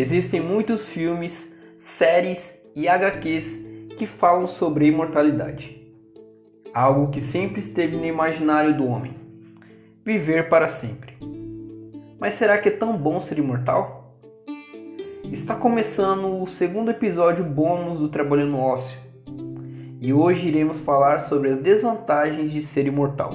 Existem muitos filmes, séries e HQs que falam sobre imortalidade. Algo que sempre esteve no imaginário do homem. Viver para sempre. Mas será que é tão bom ser imortal? Está começando o segundo episódio bônus do Trabalhando Ócio. E hoje iremos falar sobre as desvantagens de ser imortal.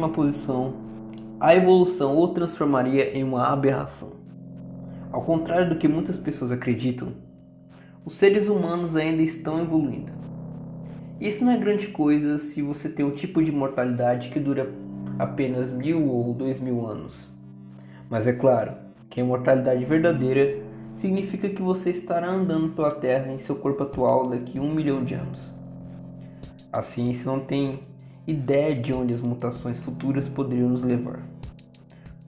Sétima posição, a evolução o transformaria em uma aberração. Ao contrário do que muitas pessoas acreditam, os seres humanos ainda estão evoluindo. Isso não é grande coisa se você tem um tipo de mortalidade que dura apenas mil ou dois mil anos. Mas é claro que a mortalidade verdadeira significa que você estará andando pela Terra em seu corpo atual daqui a um milhão de anos. A ciência não tem ideia de onde as mutações futuras poderiam nos levar.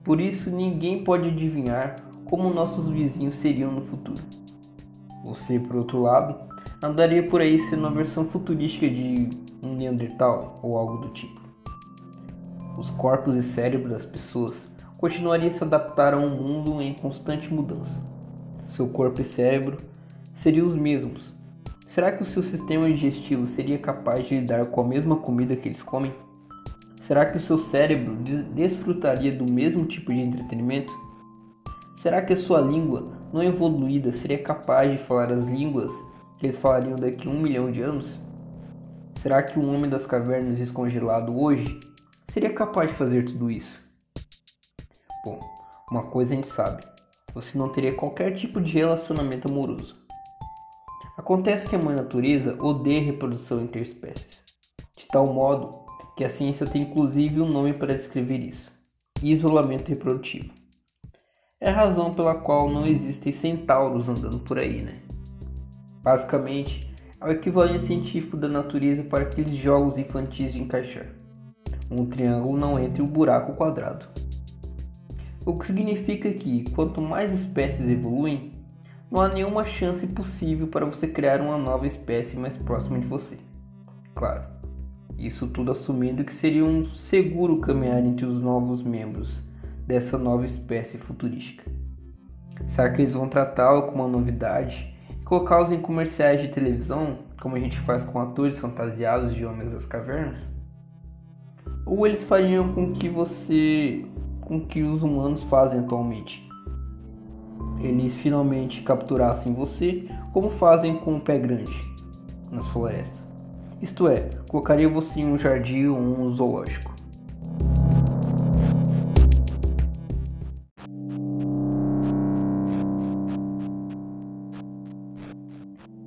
Por isso, ninguém pode adivinhar como nossos vizinhos seriam no futuro. Você, por outro lado, andaria por aí sendo uma versão futurística de um Neandertal ou algo do tipo. Os corpos e cérebros das pessoas continuariam a se adaptar a um mundo em constante mudança. Seu corpo e cérebro seriam os mesmos, Será que o seu sistema digestivo seria capaz de lidar com a mesma comida que eles comem? Será que o seu cérebro desfrutaria do mesmo tipo de entretenimento? Será que a sua língua não evoluída seria capaz de falar as línguas que eles falariam daqui a um milhão de anos? Será que o homem das cavernas descongelado hoje seria capaz de fazer tudo isso? Bom, uma coisa a gente sabe: você não teria qualquer tipo de relacionamento amoroso. Acontece que a mãe natureza odeia a reprodução interespécies, de tal modo que a ciência tem inclusive um nome para descrever isso: isolamento reprodutivo. É a razão pela qual não existem centauros andando por aí, né? Basicamente, é o equivalente científico da natureza para aqueles jogos infantis de encaixar. Um triângulo não entra em um buraco quadrado. O que significa que quanto mais espécies evoluem, não há nenhuma chance possível para você criar uma nova espécie mais próxima de você. Claro, isso tudo assumindo que seria um seguro caminhar entre os novos membros dessa nova espécie futurística? Será que eles vão tratá-lo como uma novidade e colocá-los em comerciais de televisão, como a gente faz com atores fantasiados de homens das cavernas? Ou eles fariam com que você, com que os humanos fazem atualmente? Eles finalmente capturassem você, como fazem com o pé grande nas florestas. Isto é, colocaria você em um jardim ou um zoológico.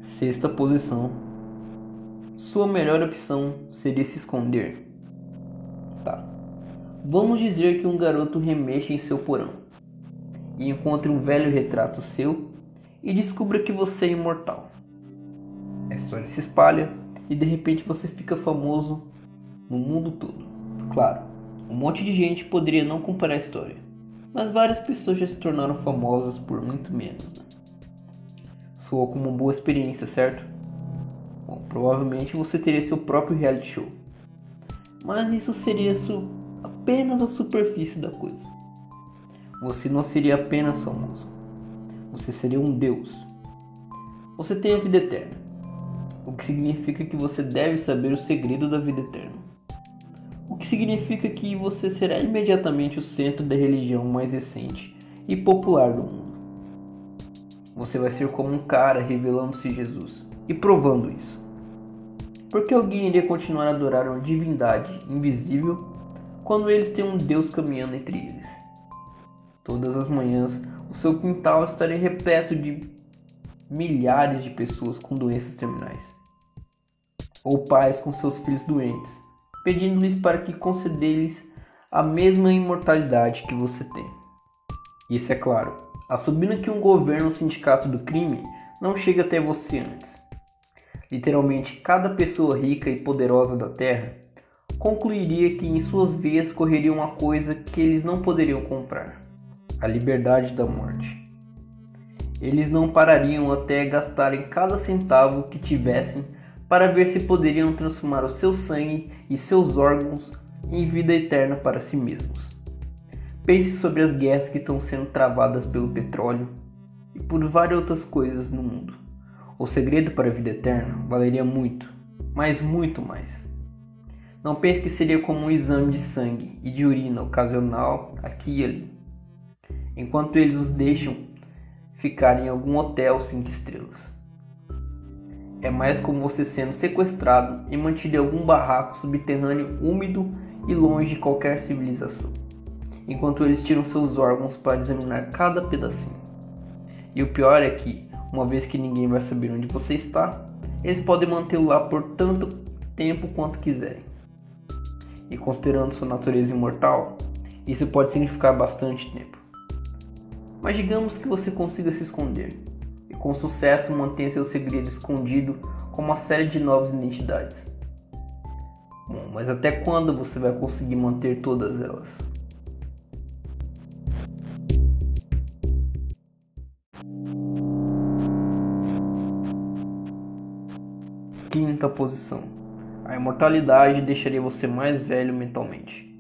Sexta posição. Sua melhor opção seria se esconder. Tá. Vamos dizer que um garoto remexe em seu porão e encontre um velho retrato seu e descubra que você é imortal. A história se espalha e de repente você fica famoso no mundo todo. Claro, um monte de gente poderia não comparar a história, mas várias pessoas já se tornaram famosas por muito menos. Né? Soou como uma boa experiência, certo? Bom, provavelmente você teria seu próprio reality show. Mas isso seria apenas a superfície da coisa. Você não seria apenas famoso. Você seria um Deus. Você tem a vida eterna, o que significa que você deve saber o segredo da vida eterna. O que significa que você será imediatamente o centro da religião mais recente e popular do mundo. Você vai ser como um cara revelando-se Jesus e provando isso. Porque alguém iria continuar a adorar uma divindade invisível quando eles têm um Deus caminhando entre eles? Todas as manhãs, o seu quintal estaria repleto de milhares de pessoas com doenças terminais, ou pais com seus filhos doentes, pedindo-lhes para que conceder-lhes a mesma imortalidade que você tem. Isso é claro, assumindo que um governo ou sindicato do crime não chega até você antes. Literalmente, cada pessoa rica e poderosa da Terra concluiria que em suas veias correria uma coisa que eles não poderiam comprar: a liberdade da morte. Eles não parariam até gastarem cada centavo que tivessem para ver se poderiam transformar o seu sangue e seus órgãos em vida eterna para si mesmos. Pense sobre as guerras que estão sendo travadas pelo petróleo e por várias outras coisas no mundo. O segredo para a vida eterna valeria muito, mas muito mais. Não pense que seria como um exame de sangue e de urina ocasional aqui e ali, enquanto eles os deixam ficar em algum hotel cinco estrelas. É mais como você sendo sequestrado e mantido em algum barraco subterrâneo úmido e longe de qualquer civilização enquanto eles tiram seus órgãos para examinar cada pedacinho. E o pior é que, uma vez que ninguém vai saber onde você está, eles podem mantê-lo lá por tanto tempo quanto quiserem. E considerando sua natureza imortal, isso pode significar bastante tempo. Mas digamos que você consiga se esconder e com sucesso mantenha seu segredo escondido com uma série de novas identidades. Bom, mas até quando você vai conseguir manter todas elas? Quinta posição. A imortalidade deixaria você mais velho mentalmente.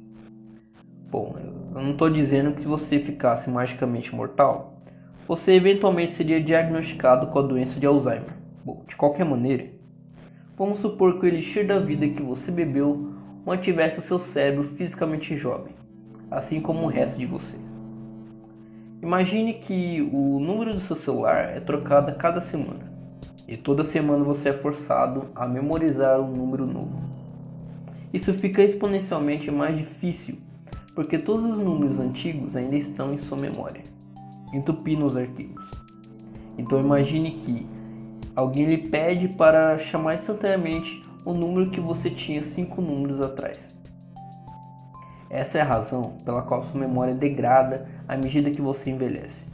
Bom, não estou dizendo que se você ficasse magicamente mortal, você eventualmente seria diagnosticado com a doença de Alzheimer. Bom, de qualquer maneira, vamos supor que o elixir da vida que você bebeu mantivesse o seu cérebro fisicamente jovem, assim como o resto de você. Imagine que o número do seu celular é trocado a cada semana e toda semana você é forçado a memorizar um número novo. Isso fica exponencialmente mais difícil porque todos os números antigos ainda estão em sua memória, entupindo os arquivos. Então imagine que alguém lhe pede para chamar instantaneamente o número que você tinha cinco números atrás. Essa é a razão pela qual sua memória degrada à medida que você envelhece.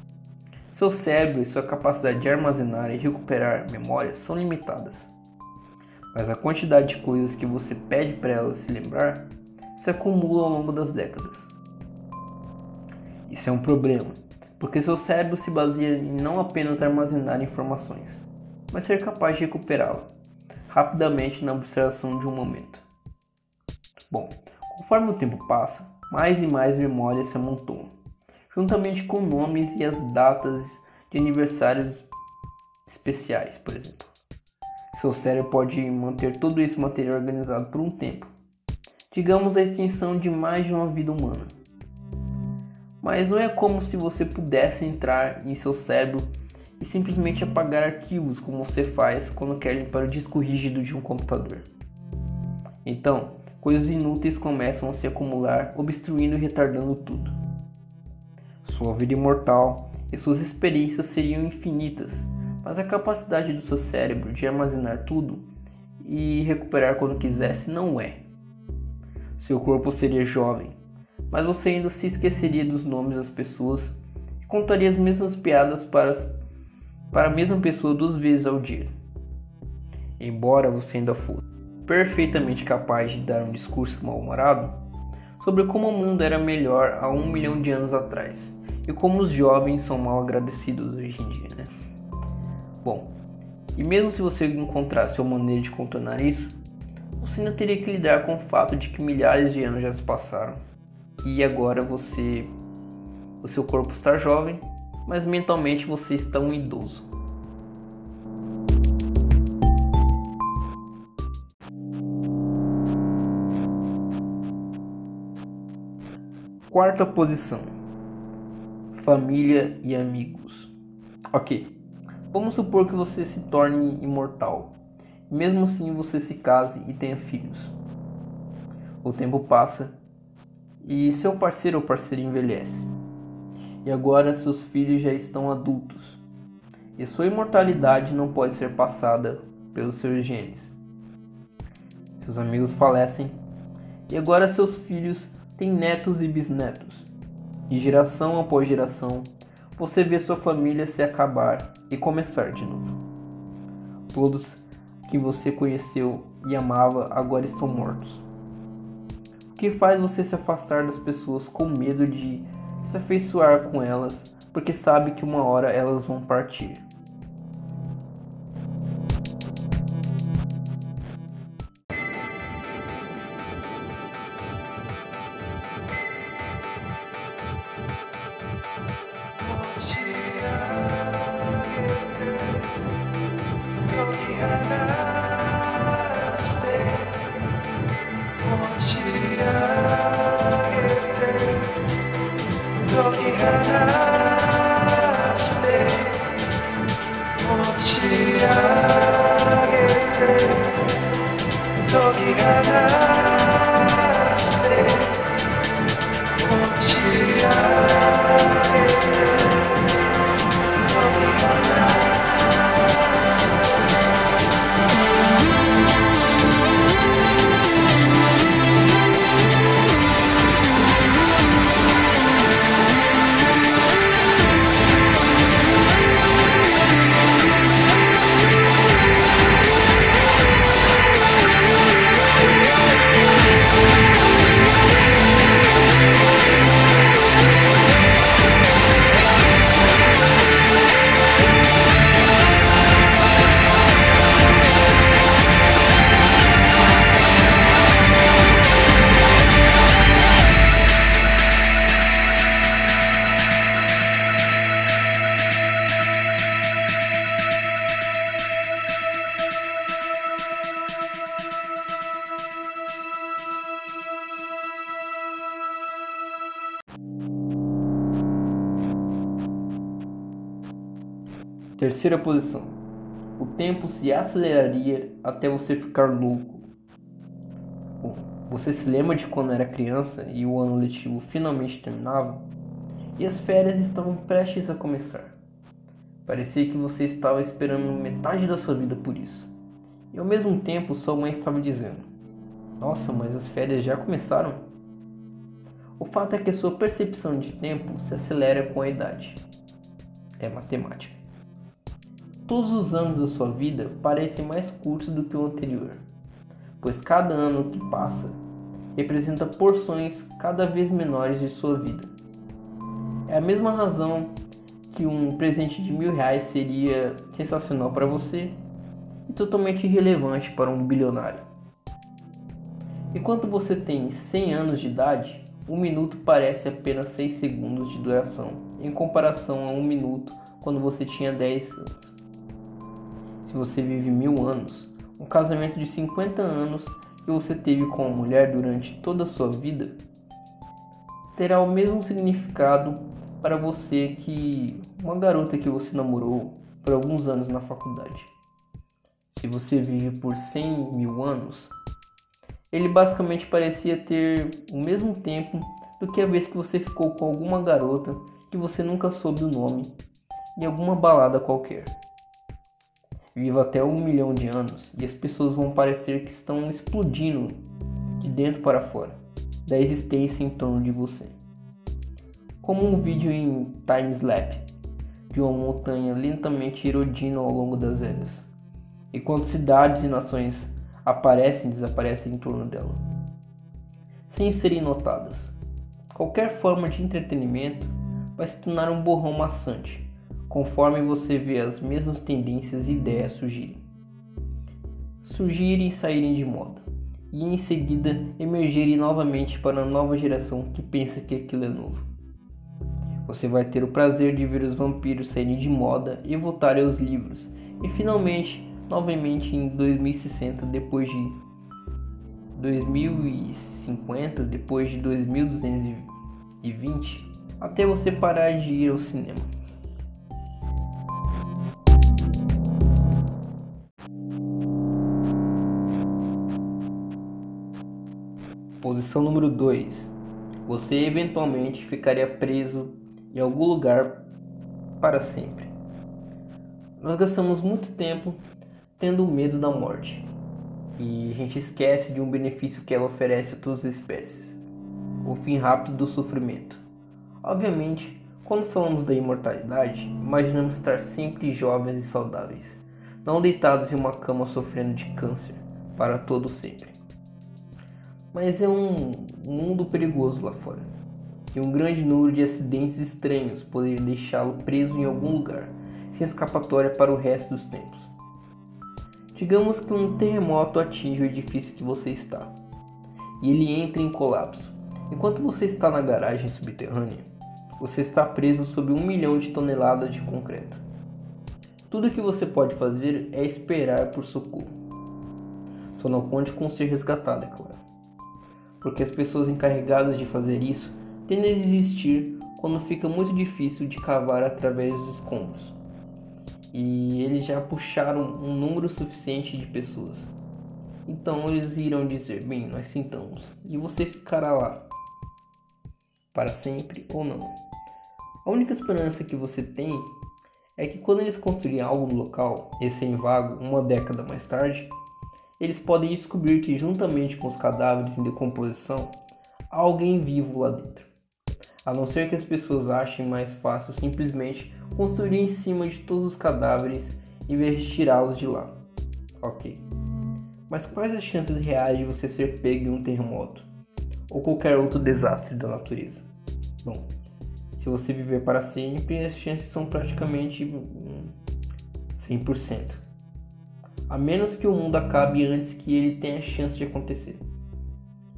Seu cérebro e sua capacidade de armazenar e recuperar memórias são limitadas. Mas a quantidade de coisas que você pede para ela se lembrar se acumula ao longo das décadas. Isso é um problema, porque seu cérebro se baseia em não apenas armazenar informações, mas ser capaz de recuperá-la rapidamente na observação de um momento. Bom, conforme o tempo passa, mais e mais memórias se amontoam, juntamente com nomes e as datas de aniversários especiais, por exemplo. Seu cérebro pode manter todo esse material organizado por um tempo, digamos a extensão de mais de uma vida humana. Mas não é como se você pudesse entrar em seu cérebro e simplesmente apagar arquivos como você faz quando quer limpar o disco rígido de um computador. Então, coisas inúteis começam a se acumular, obstruindo e retardando tudo. Sua vida imortal e suas experiências seriam infinitas, mas a capacidade do seu cérebro de armazenar tudo e recuperar quando quisesse não é. Seu corpo seria jovem, mas você ainda se esqueceria dos nomes das pessoas e contaria as mesmas piadas para, para a mesma pessoa duas vezes ao dia. Embora você ainda fosse perfeitamente capaz de dar um discurso mal-humorado sobre como o mundo era melhor há um milhão de anos atrás e como os jovens são mal agradecidos hoje em dia, né? Bom, e mesmo se você encontrasse uma maneira de contornar isso, você ainda teria que lidar com o fato de que milhares de anos já se passaram e agora você, o seu corpo está jovem, mas mentalmente você está um idoso. Quarta posição: família e amigos. Ok, vamos supor que você se torne imortal mesmo assim você se case e tenha filhos. O tempo passa e seu parceiro ou parceira envelhece. E agora seus filhos já estão adultos. E sua imortalidade não pode ser passada pelos seus genes. Seus amigos falecem e agora seus filhos têm netos e bisnetos. E geração após geração, você vê sua família se acabar e começar de novo. Todos que você conheceu e amava agora estão mortos? O que faz você se afastar das pessoas com medo de se afeiçoar com elas, porque sabe que uma hora elas vão partir? Terceira posição. O tempo se aceleraria até você ficar louco. Bom, você se lembra de quando era criança e o ano letivo finalmente terminava? E as férias estavam prestes a começar. Parecia que você estava esperando metade da sua vida por isso. E ao mesmo tempo sua mãe estava dizendo: Nossa, mas as férias já começaram? O fato é que a sua percepção de tempo se acelera com a idade. É matemática. Todos os anos da sua vida parecem mais curtos do que o anterior, pois cada ano que passa representa porções cada vez menores de sua vida. É a mesma razão que um presente de mil reais seria sensacional para você e totalmente irrelevante para um bilionário. Enquanto você tem 100 anos de idade, um minuto parece apenas 6 segundos de duração, em comparação a um minuto quando você tinha 10 anos. Se você vive mil anos, um casamento de 50 anos que você teve com uma mulher durante toda a sua vida terá o mesmo significado para você que uma garota que você namorou por alguns anos na faculdade. Se você vive por 100 mil anos, ele basicamente parecia ter o mesmo tempo do que a vez que você ficou com alguma garota que você nunca soube o nome em alguma balada qualquer. Viva até um milhão de anos e as pessoas vão parecer que estão explodindo de dentro para fora da existência em torno de você. Como um vídeo em time-lapse de uma montanha lentamente erodindo ao longo das eras, enquanto cidades e nações aparecem e desaparecem em torno dela, sem serem notadas. Qualquer forma de entretenimento vai se tornar um borrão maçante conforme você vê as mesmas tendências e ideias surgirem. Surgirem e saírem de moda, e em seguida emergirem novamente para a nova geração que pensa que aquilo é novo. Você vai ter o prazer de ver os vampiros saírem de moda e voltarem aos livros, e finalmente, novamente em 2060, depois de 2050, depois de 2220, até você parar de ir ao cinema. Posição número 2. Você eventualmente ficaria preso em algum lugar para sempre. Nós gastamos muito tempo tendo medo da morte e a gente esquece de um benefício que ela oferece a todas as espécies: o fim rápido do sofrimento. Obviamente, quando falamos da imortalidade, imaginamos estar sempre jovens e saudáveis, não deitados em uma cama sofrendo de câncer para todo sempre. Mas é um mundo perigoso lá fora. E um grande número de acidentes estranhos poderiam deixá-lo preso em algum lugar, sem escapatória para o resto dos tempos. Digamos que um terremoto atinge o edifício que você está, e ele entra em colapso. Enquanto você está na garagem subterrânea, você está preso sob um milhão de toneladas de concreto. Tudo o que você pode fazer é esperar por socorro. Só não conte com ser resgatado, é claro porque as pessoas encarregadas de fazer isso tendem a desistir quando fica muito difícil de cavar através dos escombros. E eles já puxaram um número suficiente de pessoas. Então eles irão dizer: Bem, nós sentamos, e você ficará lá para sempre ou não. A única esperança que você tem é que quando eles construírem algo no local, recém-vago, uma década mais tarde, eles podem descobrir que, juntamente com os cadáveres em decomposição, há alguém vivo lá dentro. A não ser que as pessoas achem mais fácil simplesmente construir em cima de todos os cadáveres em vez de tirá-los de lá. Ok. Mas quais as chances reais de você ser pego em um terremoto? Ou qualquer outro desastre da natureza? Bom, se você viver para sempre, as chances são praticamente 100% a menos que o mundo acabe antes que ele tenha chance de acontecer.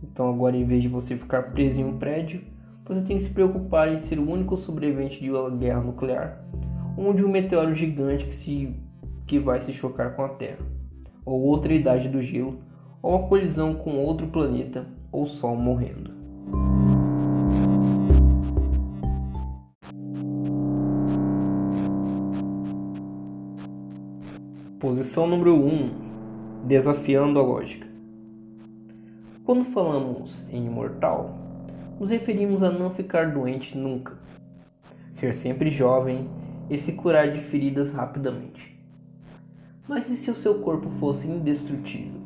Então agora em vez de você ficar preso em um prédio, você tem que se preocupar em ser o único sobrevivente de uma guerra nuclear ou de um meteoro gigante que, se, que vai se chocar com a Terra, ou outra idade do gelo, ou uma colisão com outro planeta ou Sol morrendo. Posição número 1 Desafiando a lógica. Quando falamos em imortal, nos referimos a não ficar doente nunca, ser sempre jovem e se curar de feridas rapidamente. Mas e se o seu corpo fosse indestrutível?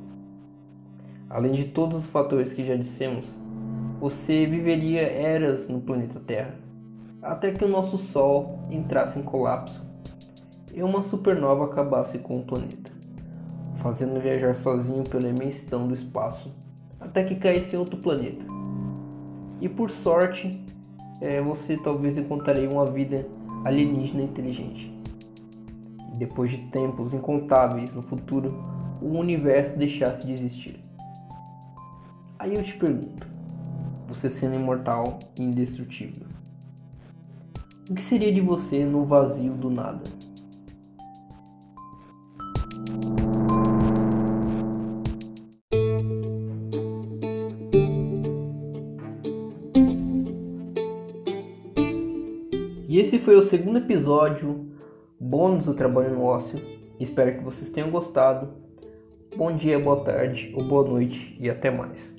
Além de todos os fatores que já dissemos, você viveria eras no planeta Terra, até que o nosso Sol entrasse em colapso e uma supernova acabasse com o planeta, fazendo viajar sozinho pela imensidão do espaço até que caísse em outro planeta. E por sorte, é, você talvez encontraria uma vida alienígena inteligente. depois de tempos incontáveis no futuro, o universo deixasse de existir. Aí eu te pergunto: você sendo imortal e indestrutível? O que seria de você no vazio do nada? Foi o segundo episódio bônus do Trabalho no Ócio. Espero que vocês tenham gostado. Bom dia, boa tarde ou boa noite e até mais.